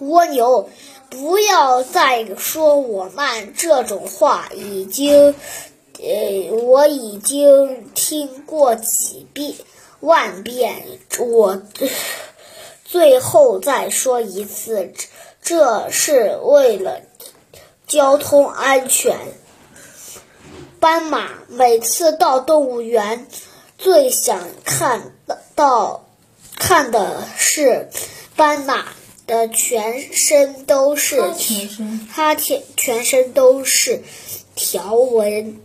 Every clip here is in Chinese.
蜗牛，不要再说我慢这种话，已经，呃，我已经听过几遍万遍，我最后再说一次，这是为了交通安全。斑马每次到动物园，最想看到看的是斑马的全身都是全身它全全身都是条纹，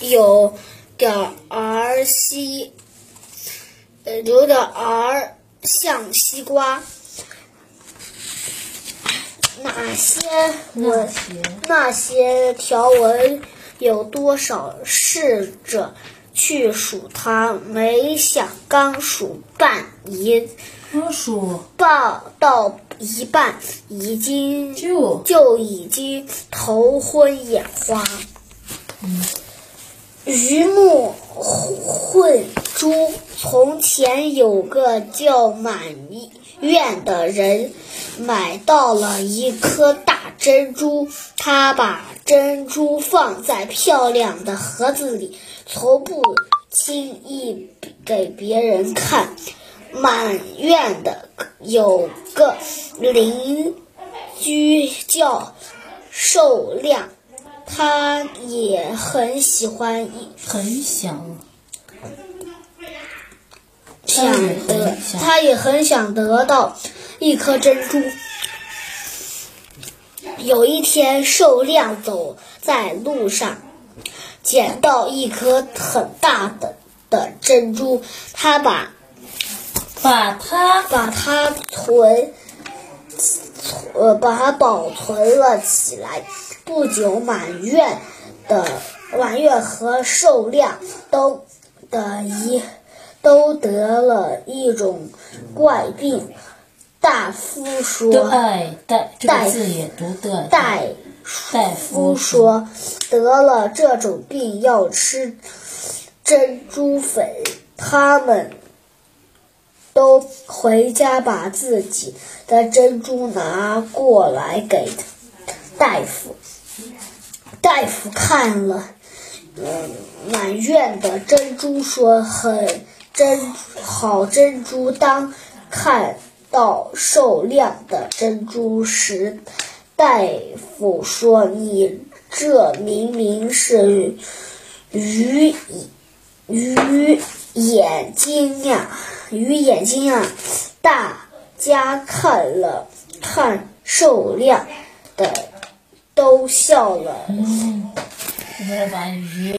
有点儿西，呃，有点儿像西瓜。哪些那纹？些那些条纹有多少？试着去数它，没想刚数半一刚数半到一半，已经就就已经头昏眼花。鱼目混珠。从前有个叫满院的人，买到了一颗大珍珠，他把珍珠放在漂亮的盒子里，从不轻易给别人看。满院的有个邻居叫寿亮，他也很喜欢一很想想得他也很想得到一颗珍珠。有一天，寿亮走在路上，捡到一颗很大的的珍珠，他把把它把它存，呃，把它保存了起来。不久，满院的满月和寿亮都的一都得了一种怪病。大夫说，对戴这大个字也读对。大夫说，得了这种病要吃珍珠粉。他们都回家把自己的珍珠拿过来给大夫。大夫看了，嗯，满院的珍珠说很珍好珍珠。当看到寿亮的珍珠时，大夫说：“你这明明是鱼鱼眼睛呀，鱼眼睛呀！”大家看了看寿亮的，都笑了。嗯，我把鱼。